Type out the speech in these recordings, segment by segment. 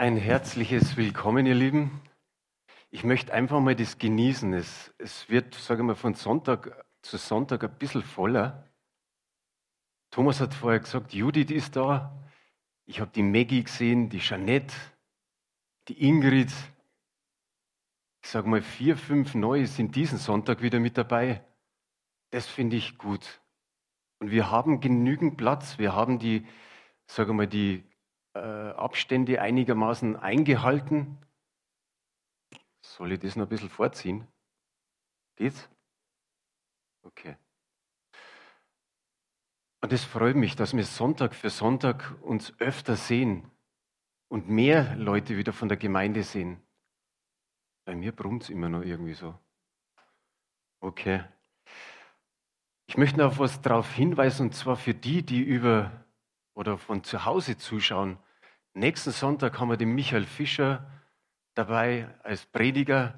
Ein herzliches Willkommen, ihr Lieben. Ich möchte einfach mal das genießen. Es, es wird, sage ich mal, von Sonntag zu Sonntag ein bisschen voller. Thomas hat vorher gesagt, Judith ist da. Ich habe die Maggie gesehen, die Jeanette, die Ingrid. Ich sage mal, vier, fünf neue sind diesen Sonntag wieder mit dabei. Das finde ich gut. Und wir haben genügend Platz. Wir haben die, sage mal, die äh, Abstände einigermaßen eingehalten. Soll ich das noch ein bisschen vorziehen? Geht's? Okay. Und es freut mich, dass wir Sonntag für Sonntag uns öfter sehen und mehr Leute wieder von der Gemeinde sehen. Bei mir brummt es immer noch irgendwie so. Okay. Ich möchte noch auf was darauf hinweisen, und zwar für die, die über oder von zu Hause zuschauen. Nächsten Sonntag haben wir den Michael Fischer dabei als Prediger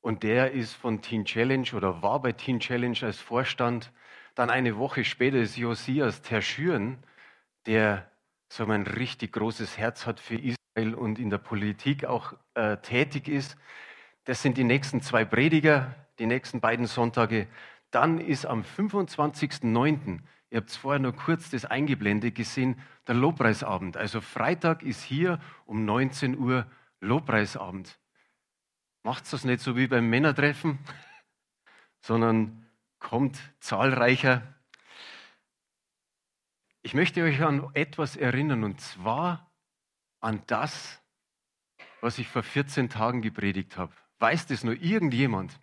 und der ist von Teen Challenge oder war bei Teen Challenge als Vorstand. Dann eine Woche später ist Josias Terschüren, der so ein richtig großes Herz hat für Israel und in der Politik auch äh, tätig ist. Das sind die nächsten zwei Prediger, die nächsten beiden Sonntage. Dann ist am 25.09., ihr habt vorher nur kurz das eingeblendet gesehen, der Lobpreisabend. Also Freitag ist hier um 19 Uhr Lobpreisabend. Macht das nicht so wie beim Männertreffen, sondern kommt zahlreicher. Ich möchte euch an etwas erinnern, und zwar an das, was ich vor 14 Tagen gepredigt habe. Weiß das nur irgendjemand?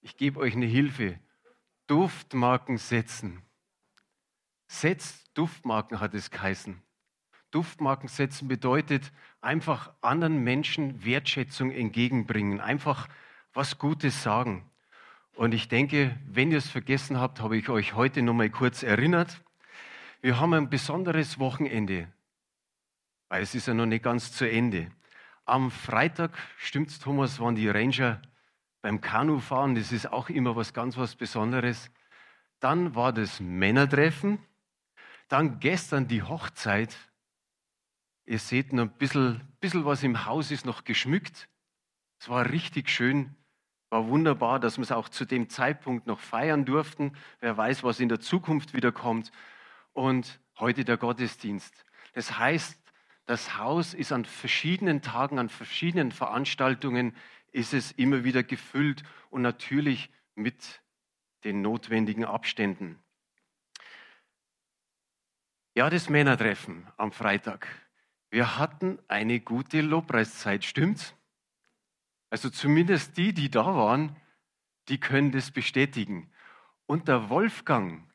Ich gebe euch eine Hilfe. Duftmarken setzen. Setzt Duftmarken, hat es geheißen. Duftmarken setzen bedeutet einfach anderen Menschen Wertschätzung entgegenbringen, einfach was Gutes sagen. Und ich denke, wenn ihr es vergessen habt, habe ich euch heute noch mal kurz erinnert. Wir haben ein besonderes Wochenende, weil es ist ja noch nicht ganz zu Ende. Am Freitag, stimmt's Thomas, waren die Ranger beim Kanufahren. Das ist auch immer was ganz was Besonderes. Dann war das Männertreffen. Dann gestern die Hochzeit. Ihr seht noch ein bisschen, bisschen was im Haus ist noch geschmückt. Es war richtig schön. War wunderbar, dass wir es auch zu dem Zeitpunkt noch feiern durften. Wer weiß, was in der Zukunft wieder kommt. Und heute der Gottesdienst. Das heißt, das Haus ist an verschiedenen Tagen, an verschiedenen Veranstaltungen, ist es immer wieder gefüllt und natürlich mit den notwendigen Abständen. Ja, das Männertreffen am Freitag. Wir hatten eine gute Lobpreiszeit, stimmt's? Also zumindest die, die da waren, die können das bestätigen. Und der Wolfgang,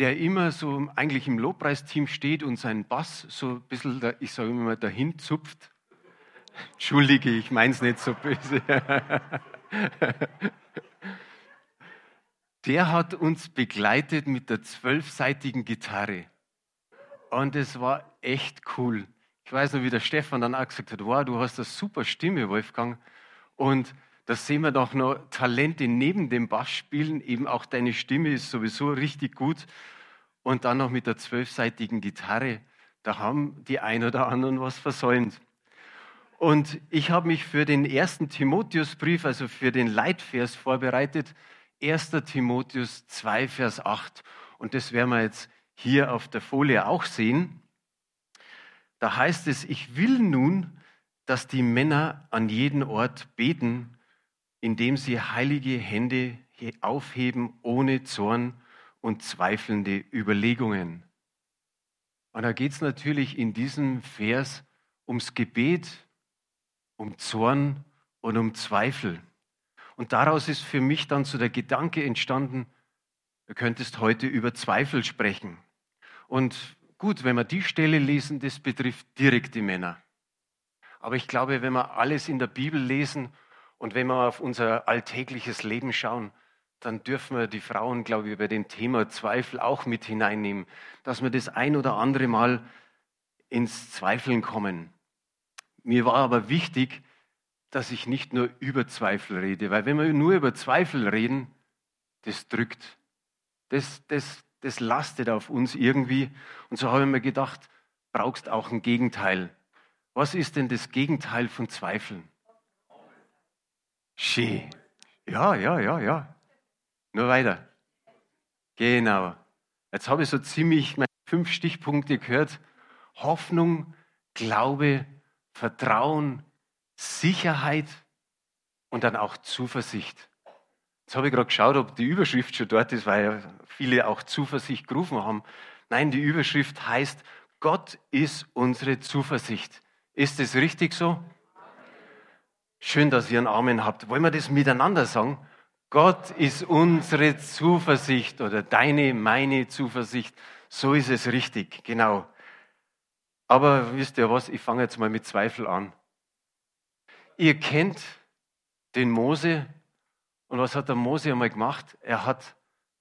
der immer so eigentlich im Lobpreisteam steht und seinen Bass so ein bisschen, ich sage immer, dahin zupft. Entschuldige, ich meine es nicht so böse. Der hat uns begleitet mit der zwölfseitigen Gitarre. Und es war echt cool. Ich weiß noch, wie der Stefan dann auch gesagt hat, wow, du hast eine super Stimme, Wolfgang. Und da sehen wir doch noch Talente neben dem Bassspielen. Eben auch deine Stimme ist sowieso richtig gut. Und dann noch mit der zwölfseitigen Gitarre. Da haben die ein oder anderen was versäumt. Und ich habe mich für den ersten Timotheusbrief, also für den Leitvers vorbereitet. 1. Timotheus 2, Vers 8. Und das werden wir jetzt hier auf der Folie auch sehen. Da heißt es, ich will nun, dass die Männer an jeden Ort beten, indem sie heilige Hände aufheben ohne Zorn und zweifelnde Überlegungen. Und da geht es natürlich in diesem Vers ums Gebet, um Zorn und um Zweifel. Und daraus ist für mich dann so der Gedanke entstanden, du könntest heute über Zweifel sprechen. Und gut, wenn wir die Stelle lesen, das betrifft direkt die Männer. Aber ich glaube, wenn wir alles in der Bibel lesen und wenn wir auf unser alltägliches Leben schauen, dann dürfen wir die Frauen, glaube ich, bei dem Thema Zweifel auch mit hineinnehmen, dass wir das ein oder andere Mal ins Zweifeln kommen. Mir war aber wichtig, dass ich nicht nur über Zweifel rede, weil wenn wir nur über Zweifel reden, das drückt, das, das, das lastet auf uns irgendwie. Und so habe ich mir gedacht, brauchst auch ein Gegenteil. Was ist denn das Gegenteil von Zweifeln? Schön. Ja, ja, ja, ja. Nur weiter. Genau. Jetzt habe ich so ziemlich meine fünf Stichpunkte gehört. Hoffnung, Glaube, Vertrauen, Sicherheit und dann auch Zuversicht. Jetzt habe ich gerade geschaut, ob die Überschrift schon dort ist, weil ja viele auch Zuversicht gerufen haben. Nein, die Überschrift heißt, Gott ist unsere Zuversicht. Ist es richtig so? Schön, dass ihr einen Amen habt. Wollen wir das miteinander sagen? Gott ist unsere Zuversicht oder deine, meine Zuversicht. So ist es richtig, genau. Aber wisst ihr was, ich fange jetzt mal mit Zweifel an. Ihr kennt den Mose und was hat der Mose einmal gemacht? Er hat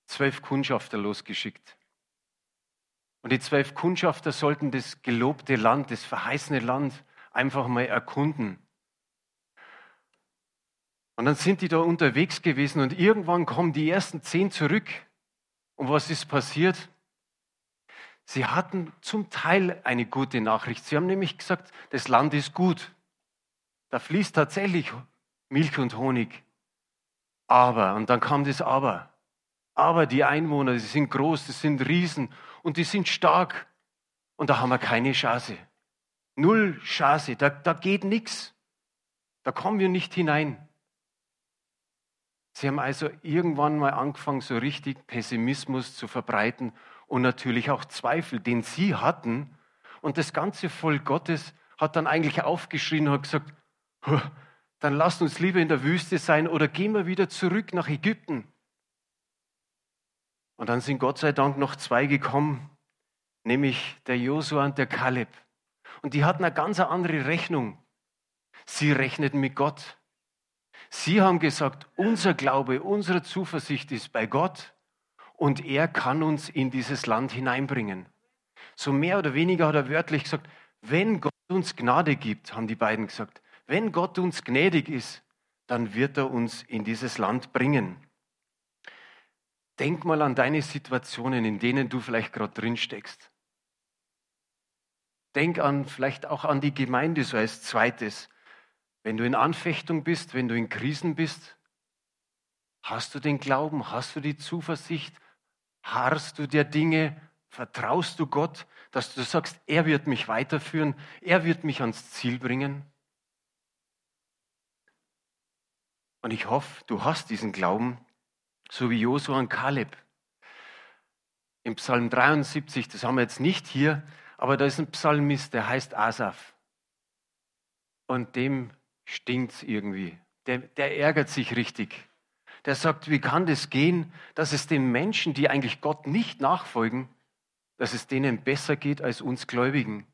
zwölf Kundschafter losgeschickt. Und die zwölf Kundschafter sollten das gelobte Land, das verheißene Land einfach mal erkunden. Und dann sind die da unterwegs gewesen und irgendwann kommen die ersten zehn zurück. Und was ist passiert? Sie hatten zum Teil eine gute Nachricht. Sie haben nämlich gesagt, das Land ist gut. Da fließt tatsächlich Milch und Honig. Aber, und dann kam das Aber. Aber die Einwohner, die sind groß, die sind Riesen und die sind stark. Und da haben wir keine Chance. Null Chance, da, da geht nichts. Da kommen wir nicht hinein. Sie haben also irgendwann mal angefangen, so richtig Pessimismus zu verbreiten und natürlich auch Zweifel, den sie hatten. Und das ganze Volk Gottes hat dann eigentlich aufgeschrien und hat gesagt, dann lasst uns lieber in der Wüste sein oder gehen wir wieder zurück nach Ägypten. Und dann sind Gott sei Dank noch zwei gekommen, nämlich der Josua und der Kaleb. Und die hatten eine ganz andere Rechnung. Sie rechneten mit Gott. Sie haben gesagt, unser Glaube, unsere Zuversicht ist bei Gott und er kann uns in dieses Land hineinbringen. So mehr oder weniger hat er wörtlich gesagt, wenn Gott uns Gnade gibt, haben die beiden gesagt, wenn Gott uns gnädig ist, dann wird er uns in dieses Land bringen. Denk mal an deine Situationen, in denen du vielleicht gerade drin steckst. Denk an vielleicht auch an die Gemeinde so als zweites. Wenn du in Anfechtung bist, wenn du in Krisen bist, hast du den Glauben, hast du die Zuversicht, harrst du der Dinge, vertraust du Gott, dass du sagst, er wird mich weiterführen, er wird mich ans Ziel bringen? Und ich hoffe, du hast diesen Glauben, so wie Josua und Kaleb. Im Psalm 73, das haben wir jetzt nicht hier, aber da ist ein Psalmist, der heißt Asaf. Und dem stinkt es irgendwie. Der, der ärgert sich richtig. Der sagt, wie kann das gehen, dass es den Menschen, die eigentlich Gott nicht nachfolgen, dass es denen besser geht als uns Gläubigen.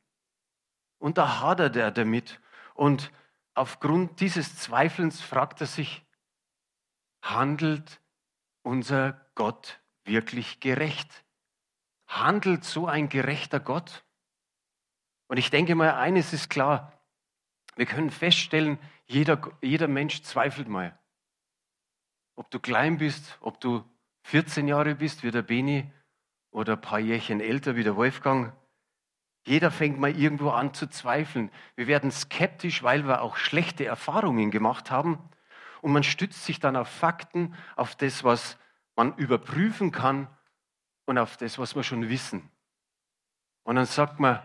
Und da hadert er damit. Und aufgrund dieses Zweifelns fragt er sich, handelt unser Gott wirklich gerecht? Handelt so ein gerechter Gott? Und ich denke mal, eines ist klar. Wir können feststellen, jeder, jeder Mensch zweifelt mal. Ob du klein bist, ob du 14 Jahre bist wie der Beni oder ein paar Jährchen älter wie der Wolfgang, jeder fängt mal irgendwo an zu zweifeln. Wir werden skeptisch, weil wir auch schlechte Erfahrungen gemacht haben. Und man stützt sich dann auf Fakten, auf das, was man überprüfen kann und auf das, was wir schon wissen. Und dann sagt man,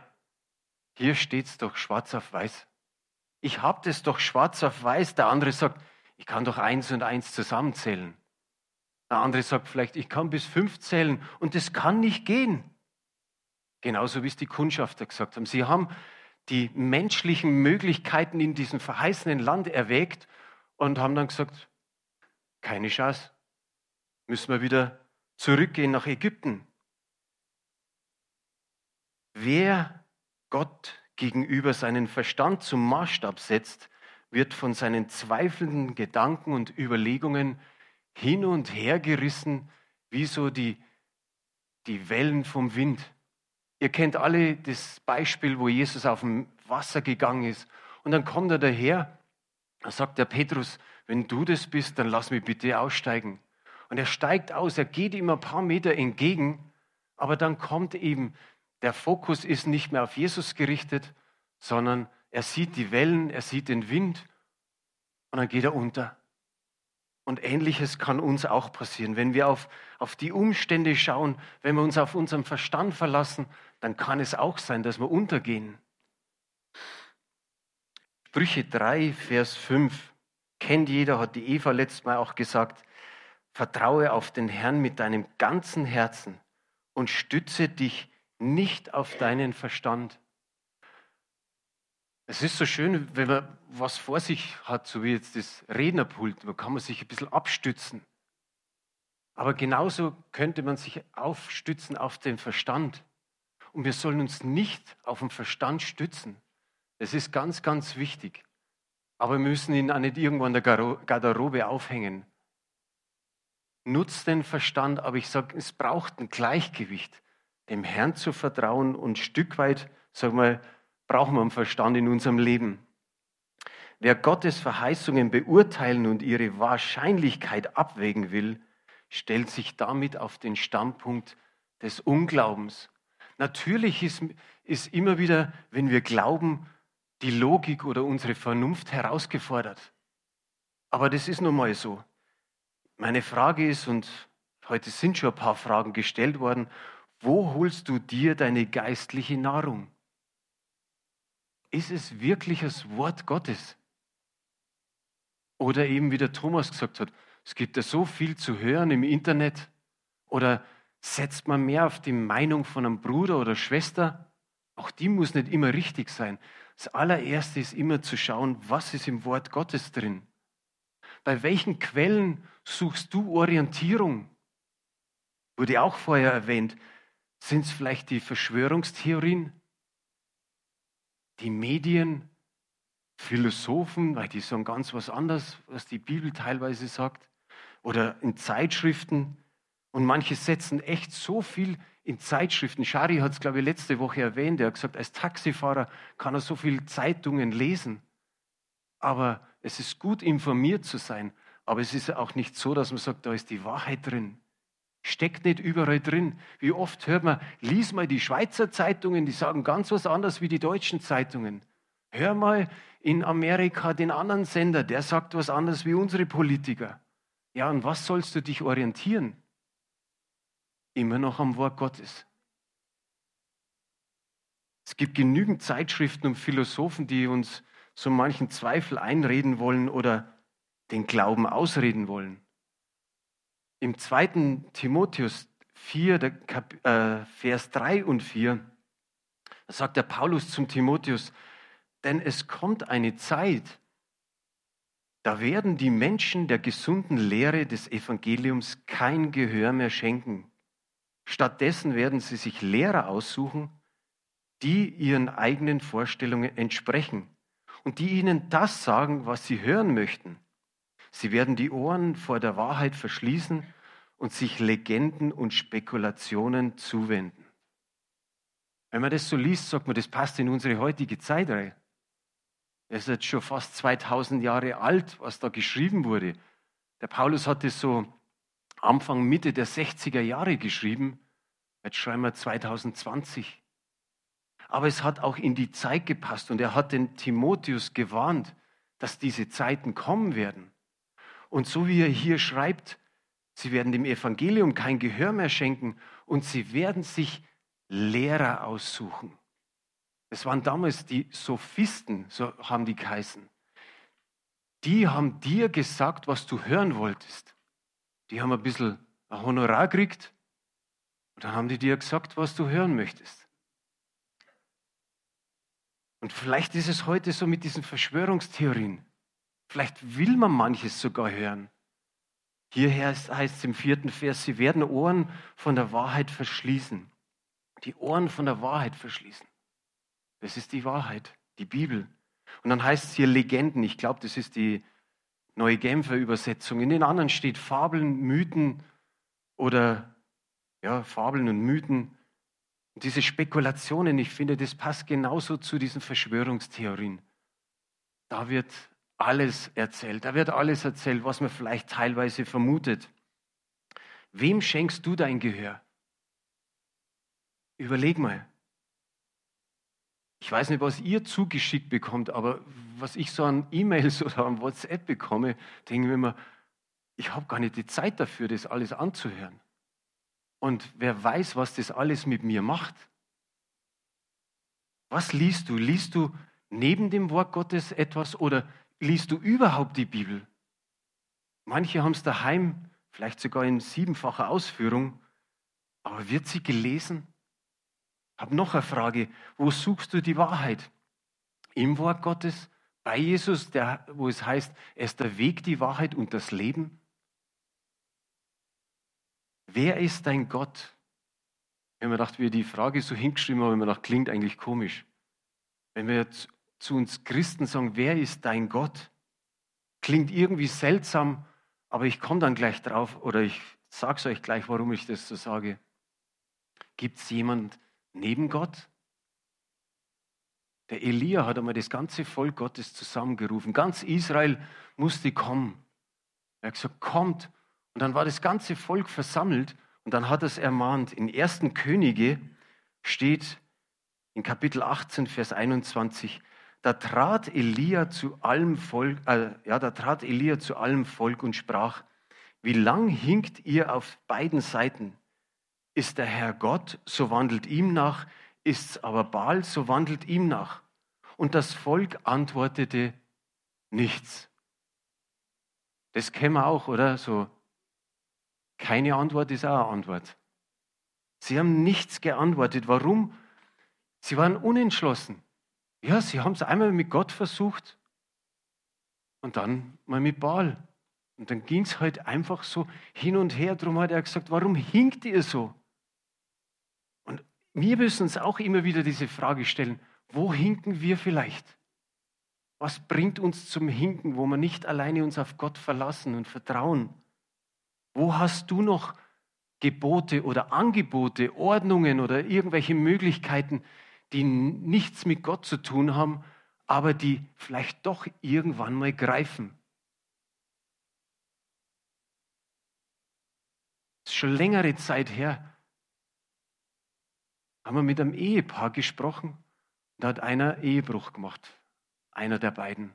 hier steht es doch schwarz auf weiß. Ich habe das doch schwarz auf weiß. Der andere sagt, ich kann doch eins und eins zusammenzählen. Der andere sagt vielleicht, ich kann bis fünf zählen und das kann nicht gehen. Genauso wie es die Kundschafter gesagt haben. Sie haben die menschlichen Möglichkeiten in diesem verheißenen Land erwägt und haben dann gesagt, keine Chance, müssen wir wieder zurückgehen nach Ägypten. Wer Gott gegenüber seinen Verstand zum Maßstab setzt, wird von seinen zweifelnden Gedanken und Überlegungen hin und her gerissen, wie so die, die Wellen vom Wind. Ihr kennt alle das Beispiel, wo Jesus auf dem Wasser gegangen ist. Und dann kommt er daher, da sagt der Petrus, wenn du das bist, dann lass mich bitte aussteigen. Und er steigt aus, er geht ihm ein paar Meter entgegen, aber dann kommt eben, der Fokus ist nicht mehr auf Jesus gerichtet, sondern er sieht die Wellen, er sieht den Wind und dann geht er unter. Und ähnliches kann uns auch passieren. Wenn wir auf, auf die Umstände schauen, wenn wir uns auf unseren Verstand verlassen, dann kann es auch sein, dass wir untergehen. Sprüche 3, Vers 5. Kennt jeder, hat die Eva letztes Mal auch gesagt. Vertraue auf den Herrn mit deinem ganzen Herzen und stütze dich nicht auf deinen Verstand. Es ist so schön, wenn man was vor sich hat, so wie jetzt das Rednerpult, da kann man sich ein bisschen abstützen. Aber genauso könnte man sich aufstützen auf den Verstand. Und wir sollen uns nicht auf den Verstand stützen. Das ist ganz, ganz wichtig. Aber wir müssen ihn auch nicht irgendwo an der Garderobe aufhängen. Nutzt den Verstand, aber ich sage, es braucht ein Gleichgewicht, dem Herrn zu vertrauen und Stück weit, sag mal, brauchen wir einen Verstand in unserem Leben. Wer Gottes Verheißungen beurteilen und ihre Wahrscheinlichkeit abwägen will, stellt sich damit auf den Standpunkt des Unglaubens. Natürlich ist, ist immer wieder, wenn wir glauben, die Logik oder unsere Vernunft herausgefordert. Aber das ist nun mal so. Meine Frage ist, und heute sind schon ein paar Fragen gestellt worden, wo holst du dir deine geistliche Nahrung? Ist es wirklich das Wort Gottes? Oder eben wie der Thomas gesagt hat, es gibt ja so viel zu hören im Internet. Oder setzt man mehr auf die Meinung von einem Bruder oder Schwester? Auch die muss nicht immer richtig sein. Das allererste ist immer zu schauen, was ist im Wort Gottes drin. Bei welchen Quellen suchst du Orientierung? Wurde auch vorher erwähnt. Sind es vielleicht die Verschwörungstheorien? die Medien, Philosophen, weil die sagen ganz was anderes, was die Bibel teilweise sagt, oder in Zeitschriften. Und manche setzen echt so viel in Zeitschriften. Shari hat es, glaube ich, letzte Woche erwähnt. Er hat gesagt, als Taxifahrer kann er so viele Zeitungen lesen. Aber es ist gut, informiert zu sein. Aber es ist auch nicht so, dass man sagt, da ist die Wahrheit drin. Steckt nicht überall drin. Wie oft hört man, lies mal die Schweizer Zeitungen, die sagen ganz was anderes wie die deutschen Zeitungen. Hör mal in Amerika den anderen Sender, der sagt was anderes wie unsere Politiker. Ja, und was sollst du dich orientieren? Immer noch am Wort Gottes. Es gibt genügend Zeitschriften und Philosophen, die uns so manchen Zweifel einreden wollen oder den Glauben ausreden wollen. Im 2. Timotheus 4, Kap, äh, Vers 3 und 4, da sagt der Paulus zum Timotheus, denn es kommt eine Zeit, da werden die Menschen der gesunden Lehre des Evangeliums kein Gehör mehr schenken. Stattdessen werden sie sich Lehrer aussuchen, die ihren eigenen Vorstellungen entsprechen und die ihnen das sagen, was sie hören möchten. Sie werden die Ohren vor der Wahrheit verschließen und sich Legenden und Spekulationen zuwenden. Wenn man das so liest, sagt man, das passt in unsere heutige Zeit rein. Es ist jetzt schon fast 2000 Jahre alt, was da geschrieben wurde. Der Paulus hat es so Anfang, Mitte der 60er Jahre geschrieben. Jetzt schreiben wir 2020. Aber es hat auch in die Zeit gepasst und er hat den Timotheus gewarnt, dass diese Zeiten kommen werden. Und so wie er hier schreibt, sie werden dem Evangelium kein Gehör mehr schenken und sie werden sich Lehrer aussuchen. Es waren damals die Sophisten, so haben die geheißen. Die haben dir gesagt, was du hören wolltest. Die haben ein bisschen ein Honorar gekriegt und dann haben die dir gesagt, was du hören möchtest. Und vielleicht ist es heute so mit diesen Verschwörungstheorien. Vielleicht will man manches sogar hören. Hier heißt es im vierten Vers, sie werden Ohren von der Wahrheit verschließen. Die Ohren von der Wahrheit verschließen. Das ist die Wahrheit, die Bibel. Und dann heißt es hier Legenden. Ich glaube, das ist die neue Genfer Übersetzung. In den anderen steht Fabeln, Mythen oder ja, Fabeln und Mythen. Und diese Spekulationen, ich finde, das passt genauso zu diesen Verschwörungstheorien. Da wird alles erzählt. Da wird alles erzählt, was man vielleicht teilweise vermutet. Wem schenkst du dein Gehör? Überleg mal. Ich weiß nicht, was ihr zugeschickt bekommt, aber was ich so an E-Mails oder an WhatsApp bekomme, denke ich mir immer, ich habe gar nicht die Zeit dafür, das alles anzuhören. Und wer weiß, was das alles mit mir macht. Was liest du? Liest du neben dem Wort Gottes etwas oder liest du überhaupt die Bibel? Manche haben es daheim, vielleicht sogar in siebenfacher Ausführung, aber wird sie gelesen? Hab noch eine Frage. Wo suchst du die Wahrheit? Im Wort Gottes? Bei Jesus, der, wo es heißt, er ist der Weg, die Wahrheit und das Leben? Wer ist dein Gott? Wenn man dachte, wie die Frage so hingeschrieben haben, wenn man dachte, klingt eigentlich komisch. Wenn wir jetzt zu uns Christen sagen, wer ist dein Gott? Klingt irgendwie seltsam, aber ich komme dann gleich drauf oder ich sage es euch gleich, warum ich das so sage. Gibt es jemand, neben Gott? Der Elia hat einmal das ganze Volk Gottes zusammengerufen. Ganz Israel musste kommen. Er hat gesagt, kommt. Und dann war das ganze Volk versammelt und dann hat er es ermahnt. In 1. Könige steht in Kapitel 18, Vers 21, da trat Elia zu allem Volk, äh, ja, da trat Elia zu allem Volk und sprach, wie lang hinkt ihr auf beiden Seiten? Ist der Herr Gott, so wandelt ihm nach, ist's aber Baal, so wandelt ihm nach. Und das Volk antwortete nichts. Das kennen wir auch, oder? So, keine Antwort ist auch eine Antwort. Sie haben nichts geantwortet. Warum? Sie waren unentschlossen. Ja, sie haben es einmal mit Gott versucht und dann mal mit Baal. Und dann ging es halt einfach so hin und her. Darum hat er gesagt, warum hinkt ihr so? wir müssen uns auch immer wieder diese Frage stellen, wo hinken wir vielleicht? Was bringt uns zum Hinken, wo wir nicht alleine uns auf Gott verlassen und vertrauen? Wo hast du noch Gebote oder Angebote, Ordnungen oder irgendwelche Möglichkeiten, die nichts mit Gott zu tun haben, aber die vielleicht doch irgendwann mal greifen? Das ist schon längere Zeit her, haben wir mit einem Ehepaar gesprochen. Da hat einer Ehebruch gemacht. Einer der beiden.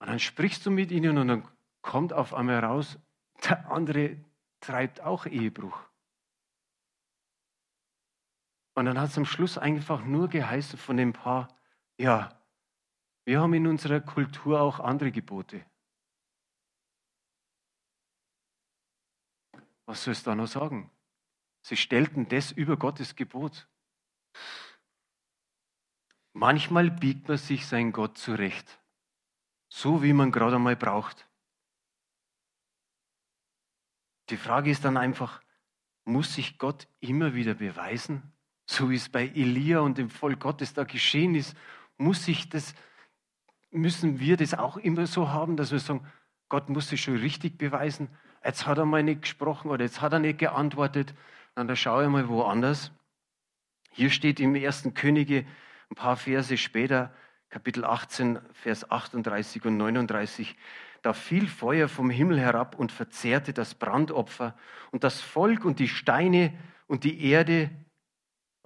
Und dann sprichst du mit ihnen und dann kommt auf einmal raus, der andere treibt auch Ehebruch. Und dann hat es am Schluss einfach nur geheißen von dem Paar, ja, wir haben in unserer Kultur auch andere Gebote. Was sollst du da noch sagen? Sie stellten das über Gottes Gebot. Manchmal biegt man sich sein Gott zurecht, so wie man gerade einmal braucht. Die Frage ist dann einfach, muss sich Gott immer wieder beweisen? So wie es bei Elia und dem Volk Gottes da geschehen ist, muss sich das, müssen wir das auch immer so haben, dass wir sagen, Gott muss sich schon richtig beweisen. Jetzt hat er mal nicht gesprochen oder jetzt hat er nicht geantwortet. Dann schaue ich mal woanders. Hier steht im ersten Könige ein paar Verse später, Kapitel 18, Vers 38 und 39. Da fiel Feuer vom Himmel herab und verzehrte das Brandopfer und das Volk und die Steine und die Erde,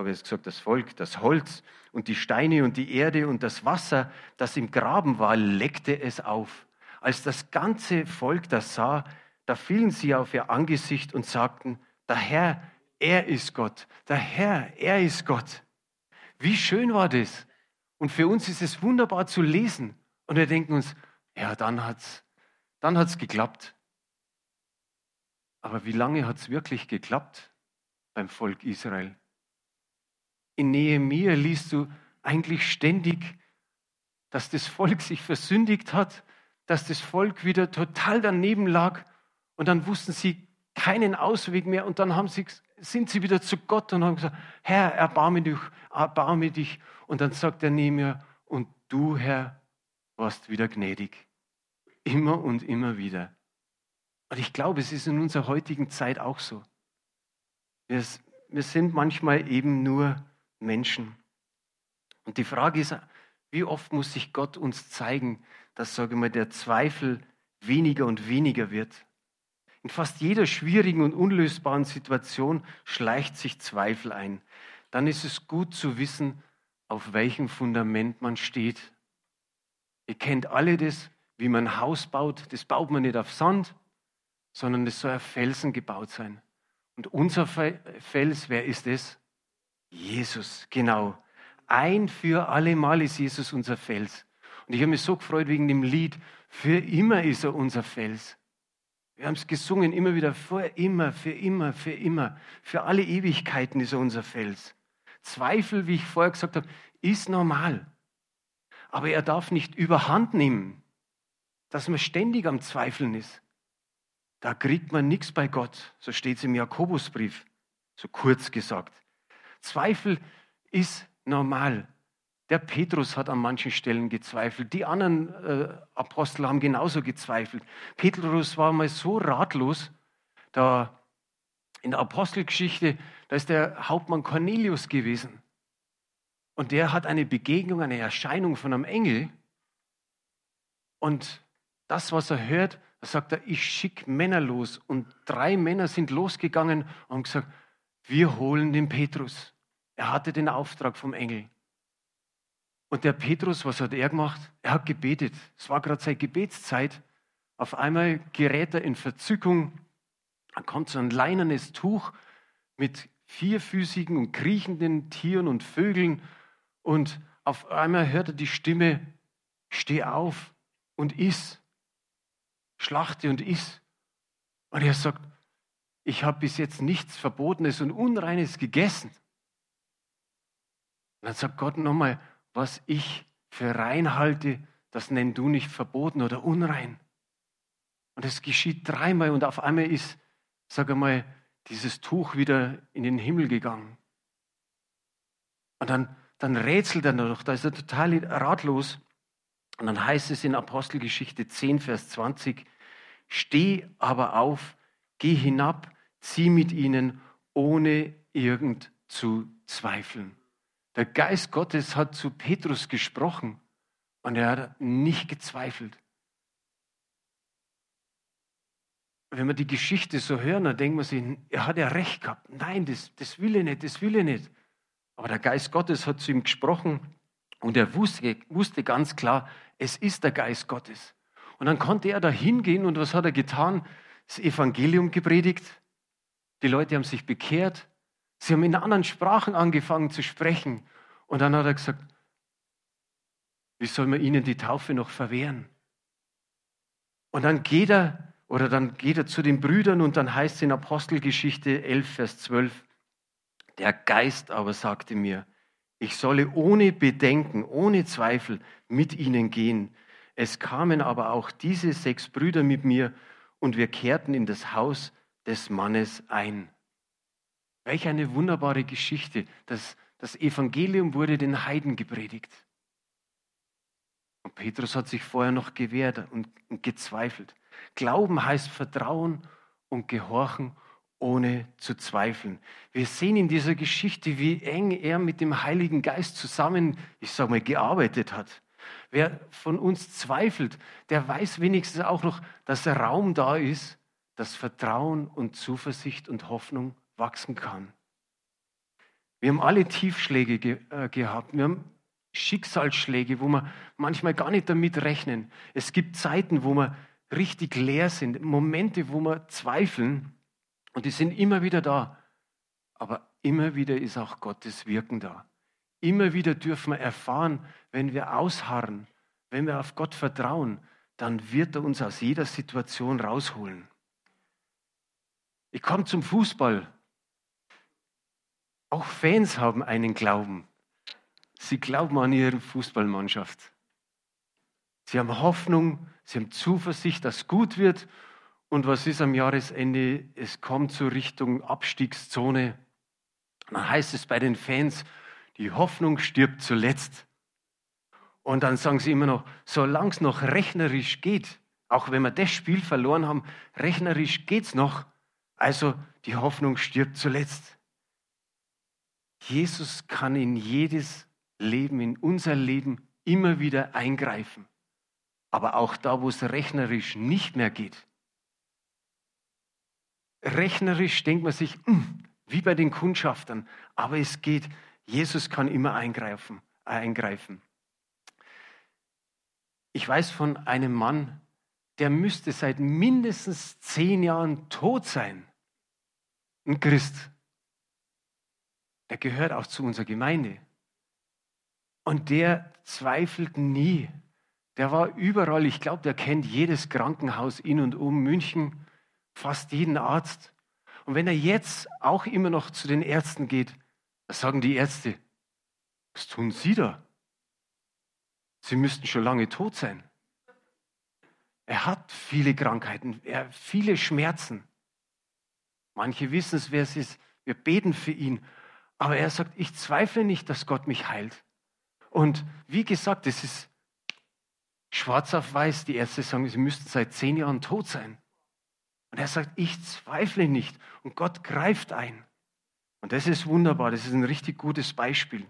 habe ich jetzt gesagt, das Volk, das Holz und die Steine und die Erde und das Wasser, das im Graben war, leckte es auf. Als das ganze Volk das sah, da fielen sie auf ihr Angesicht und sagten, der Herr, er ist Gott. Der Herr, er ist Gott. Wie schön war das? Und für uns ist es wunderbar zu lesen. Und wir denken uns, ja, dann hat es dann hat's geklappt. Aber wie lange hat es wirklich geklappt beim Volk Israel? In Nehemiah liest du eigentlich ständig, dass das Volk sich versündigt hat, dass das Volk wieder total daneben lag und dann wussten sie keinen Ausweg mehr und dann haben sie sind sie wieder zu Gott und haben gesagt, Herr, erbarme dich, erbarme dich. Und dann sagt er neben mir, und du, Herr, warst wieder gnädig. Immer und immer wieder. Und ich glaube, es ist in unserer heutigen Zeit auch so. Wir sind manchmal eben nur Menschen. Und die Frage ist, wie oft muss sich Gott uns zeigen, dass, sage ich mal, der Zweifel weniger und weniger wird? In fast jeder schwierigen und unlösbaren Situation schleicht sich Zweifel ein. Dann ist es gut zu wissen, auf welchem Fundament man steht. Ihr kennt alle das, wie man ein Haus baut. Das baut man nicht auf Sand, sondern es soll auf Felsen gebaut sein. Und unser Fels, wer ist es? Jesus, genau. Ein für alle Mal ist Jesus unser Fels. Und ich habe mich so gefreut wegen dem Lied. Für immer ist er unser Fels. Wir haben es gesungen, immer wieder, für immer, für immer, für immer. Für alle Ewigkeiten ist er unser Fels. Zweifel, wie ich vorher gesagt habe, ist normal. Aber er darf nicht überhand nehmen, dass man ständig am Zweifeln ist. Da kriegt man nichts bei Gott. So steht es im Jakobusbrief, so kurz gesagt. Zweifel ist normal. Der Petrus hat an manchen Stellen gezweifelt. Die anderen äh, Apostel haben genauso gezweifelt. Petrus war mal so ratlos, da in der Apostelgeschichte, da ist der Hauptmann Cornelius gewesen. Und der hat eine Begegnung, eine Erscheinung von einem Engel. Und das, was er hört, da sagt er, ich schicke Männer los. Und drei Männer sind losgegangen und haben gesagt, wir holen den Petrus. Er hatte den Auftrag vom Engel. Und der Petrus, was hat er gemacht? Er hat gebetet. Es war gerade seine Gebetszeit. Auf einmal gerät er in Verzückung. Dann kommt so ein leinernes Tuch mit vierfüßigen und kriechenden Tieren und Vögeln. Und auf einmal hört er die Stimme, steh auf und iss. Schlachte und iss. Und er sagt, ich habe bis jetzt nichts Verbotenes und Unreines gegessen. Und dann sagt Gott nochmal, was ich für rein halte, das nenn du nicht verboten oder unrein. Und es geschieht dreimal und auf einmal ist, sag einmal, dieses Tuch wieder in den Himmel gegangen. Und dann, dann rätselt er noch, da ist er total ratlos. Und dann heißt es in Apostelgeschichte 10, Vers 20, steh aber auf, geh hinab, zieh mit ihnen, ohne irgend zu zweifeln. Der Geist Gottes hat zu Petrus gesprochen und er hat nicht gezweifelt. Wenn wir die Geschichte so hören, dann denkt man sich, er hat ja recht gehabt. Nein, das, das will er nicht, das will er nicht. Aber der Geist Gottes hat zu ihm gesprochen und er wusste, wusste ganz klar, es ist der Geist Gottes. Und dann konnte er da hingehen und was hat er getan? Das Evangelium gepredigt. Die Leute haben sich bekehrt. Sie haben in anderen Sprachen angefangen zu sprechen. Und dann hat er gesagt, wie soll man ihnen die Taufe noch verwehren? Und dann geht er, oder dann geht er zu den Brüdern und dann heißt es in Apostelgeschichte 11, Vers 12, der Geist aber sagte mir, ich solle ohne Bedenken, ohne Zweifel mit ihnen gehen. Es kamen aber auch diese sechs Brüder mit mir und wir kehrten in das Haus des Mannes ein. Welch eine wunderbare Geschichte. Das, das Evangelium wurde den Heiden gepredigt. Und Petrus hat sich vorher noch gewehrt und, und gezweifelt. Glauben heißt Vertrauen und Gehorchen, ohne zu zweifeln. Wir sehen in dieser Geschichte, wie eng er mit dem Heiligen Geist zusammen, ich sage mal, gearbeitet hat. Wer von uns zweifelt, der weiß wenigstens auch noch, dass der Raum da ist, dass Vertrauen und Zuversicht und Hoffnung wachsen kann. Wir haben alle Tiefschläge ge äh, gehabt. Wir haben Schicksalsschläge, wo wir manchmal gar nicht damit rechnen. Es gibt Zeiten, wo wir richtig leer sind, Momente, wo wir zweifeln und die sind immer wieder da. Aber immer wieder ist auch Gottes Wirken da. Immer wieder dürfen wir erfahren, wenn wir ausharren, wenn wir auf Gott vertrauen, dann wird er uns aus jeder Situation rausholen. Ich komme zum Fußball. Auch Fans haben einen Glauben. Sie glauben an ihre Fußballmannschaft. Sie haben Hoffnung, sie haben Zuversicht, dass es gut wird. Und was ist am Jahresende? Es kommt zur Richtung Abstiegszone. Dann heißt es bei den Fans, die Hoffnung stirbt zuletzt. Und dann sagen sie immer noch, solange es noch rechnerisch geht, auch wenn wir das Spiel verloren haben, rechnerisch geht es noch. Also die Hoffnung stirbt zuletzt. Jesus kann in jedes Leben, in unser Leben immer wieder eingreifen. Aber auch da, wo es rechnerisch nicht mehr geht. Rechnerisch denkt man sich, hm, wie bei den Kundschaftern, aber es geht. Jesus kann immer eingreifen. eingreifen. Ich weiß von einem Mann, der müsste seit mindestens zehn Jahren tot sein. Ein Christ. Der gehört auch zu unserer Gemeinde. Und der zweifelt nie. Der war überall. Ich glaube, der kennt jedes Krankenhaus in und um München, fast jeden Arzt. Und wenn er jetzt auch immer noch zu den Ärzten geht, was sagen die Ärzte? Was tun Sie da? Sie müssten schon lange tot sein. Er hat viele Krankheiten, er hat viele Schmerzen. Manche wissen es, wer es ist. Wir beten für ihn. Aber er sagt, ich zweifle nicht, dass Gott mich heilt. Und wie gesagt, es ist schwarz auf weiß. Die Ärzte sagen, sie müssten seit zehn Jahren tot sein. Und er sagt, ich zweifle nicht. Und Gott greift ein. Und das ist wunderbar. Das ist ein richtig gutes Beispiel.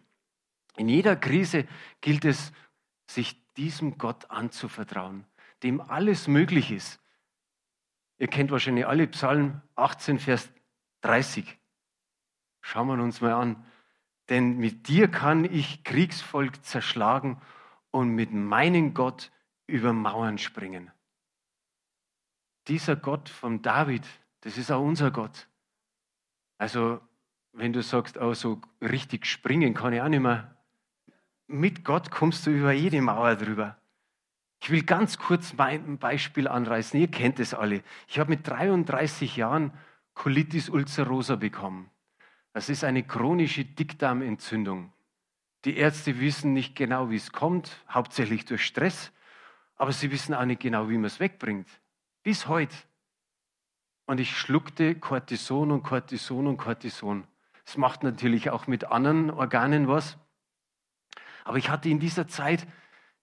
In jeder Krise gilt es, sich diesem Gott anzuvertrauen, dem alles möglich ist. Ihr kennt wahrscheinlich alle Psalm 18, Vers 30. Schauen wir uns mal an. Denn mit dir kann ich Kriegsvolk zerschlagen und mit meinem Gott über Mauern springen. Dieser Gott von David, das ist auch unser Gott. Also, wenn du sagst, oh, so richtig springen kann ich auch nicht mehr. Mit Gott kommst du über jede Mauer drüber. Ich will ganz kurz mein Beispiel anreißen. Ihr kennt es alle. Ich habe mit 33 Jahren Colitis ulcerosa bekommen. Das ist eine chronische Dickdarmentzündung. Die Ärzte wissen nicht genau, wie es kommt, hauptsächlich durch Stress, aber sie wissen auch nicht genau, wie man es wegbringt. Bis heute. Und ich schluckte Cortison und Cortison und Cortison. Es macht natürlich auch mit anderen Organen was. Aber ich hatte in dieser Zeit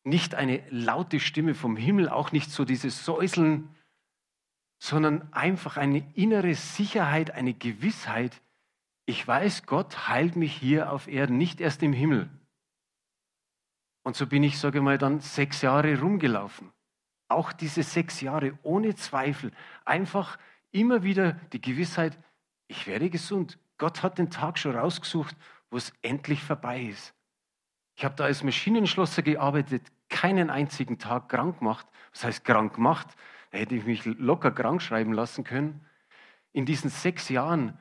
nicht eine laute Stimme vom Himmel, auch nicht so dieses Säuseln, sondern einfach eine innere Sicherheit, eine Gewissheit, ich weiß, Gott heilt mich hier auf Erden, nicht erst im Himmel. Und so bin ich, sage mal, dann sechs Jahre rumgelaufen. Auch diese sechs Jahre ohne Zweifel. Einfach immer wieder die Gewissheit, ich werde gesund. Gott hat den Tag schon rausgesucht, wo es endlich vorbei ist. Ich habe da als Maschinenschlosser gearbeitet, keinen einzigen Tag krank gemacht. Was heißt krank gemacht? Da hätte ich mich locker krank schreiben lassen können. In diesen sechs Jahren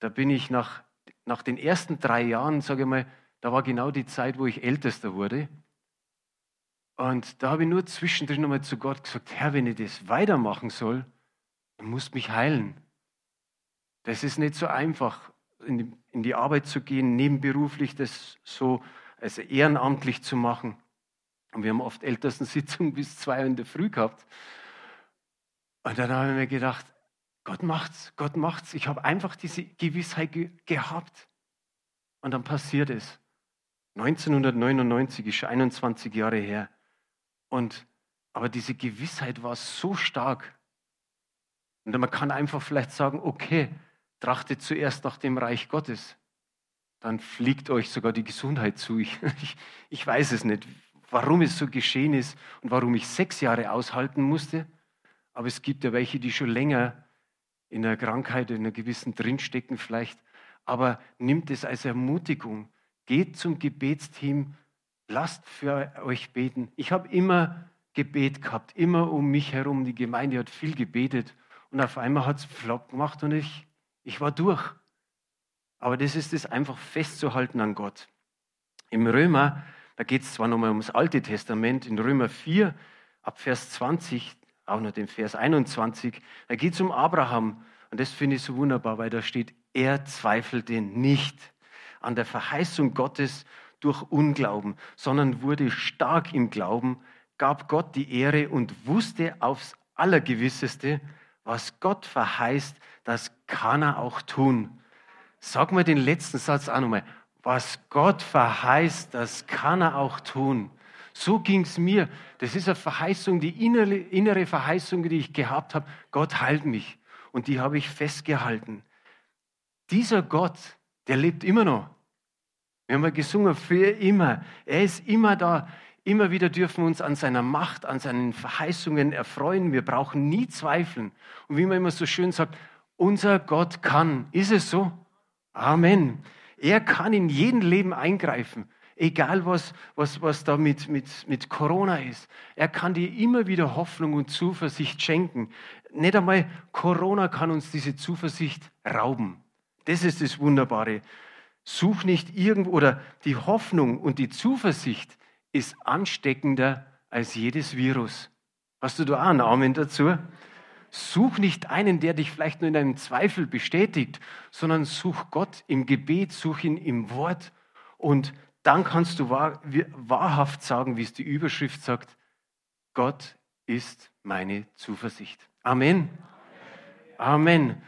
da bin ich nach, nach den ersten drei Jahren, sage ich mal, da war genau die Zeit, wo ich ältester wurde. Und da habe ich nur zwischendrin nochmal zu Gott gesagt, Herr, wenn ich das weitermachen soll, dann musst du mich heilen. Das ist nicht so einfach, in die, in die Arbeit zu gehen, nebenberuflich das so also ehrenamtlich zu machen. Und wir haben oft Ältestensitzungen bis zwei in der Früh gehabt. Und dann habe ich mir gedacht, Gott macht's, Gott macht's. Ich habe einfach diese Gewissheit ge gehabt. Und dann passiert es. 1999 ist schon 21 Jahre her. Und, aber diese Gewissheit war so stark. Und man kann einfach vielleicht sagen, okay, trachtet zuerst nach dem Reich Gottes. Dann fliegt euch sogar die Gesundheit zu. Ich, ich, ich weiß es nicht, warum es so geschehen ist und warum ich sechs Jahre aushalten musste. Aber es gibt ja welche, die schon länger in der Krankheit, in einer gewissen drinstecken vielleicht, aber nimmt es als Ermutigung. Geht zum Gebetsteam, lasst für euch beten. Ich habe immer Gebet gehabt, immer um mich herum. Die Gemeinde hat viel gebetet und auf einmal hat es flop gemacht und ich, ich war durch. Aber das ist es einfach festzuhalten an Gott. Im Römer, da geht es zwar nochmal ums Alte Testament, in Römer 4, ab Vers 20, auch noch den Vers 21. Da geht es um Abraham. Und das finde ich so wunderbar, weil da steht, er zweifelte nicht an der Verheißung Gottes durch Unglauben, sondern wurde stark im Glauben, gab Gott die Ehre und wusste aufs Allergewisseste, was Gott verheißt, das kann er auch tun. Sag mal den letzten Satz auch nochmal. Was Gott verheißt, das kann er auch tun. So ging es mir. Das ist eine Verheißung, die innere, innere Verheißung, die ich gehabt habe. Gott heilt mich. Und die habe ich festgehalten. Dieser Gott, der lebt immer noch. Wir haben ja gesungen, für immer. Er ist immer da. Immer wieder dürfen wir uns an seiner Macht, an seinen Verheißungen erfreuen. Wir brauchen nie zweifeln. Und wie man immer so schön sagt, unser Gott kann. Ist es so? Amen. Er kann in jedem Leben eingreifen. Egal was, was, was da mit, mit, mit Corona ist. Er kann dir immer wieder Hoffnung und Zuversicht schenken. Nicht einmal Corona kann uns diese Zuversicht rauben. Das ist das Wunderbare. Such nicht irgendwo, oder die Hoffnung und die Zuversicht ist ansteckender als jedes Virus. Hast du da auch einen Amen dazu? Such nicht einen, der dich vielleicht nur in einem Zweifel bestätigt, sondern such Gott im Gebet, such ihn im Wort und dann kannst du wahr, wahrhaft sagen, wie es die Überschrift sagt, Gott ist meine Zuversicht. Amen. Amen.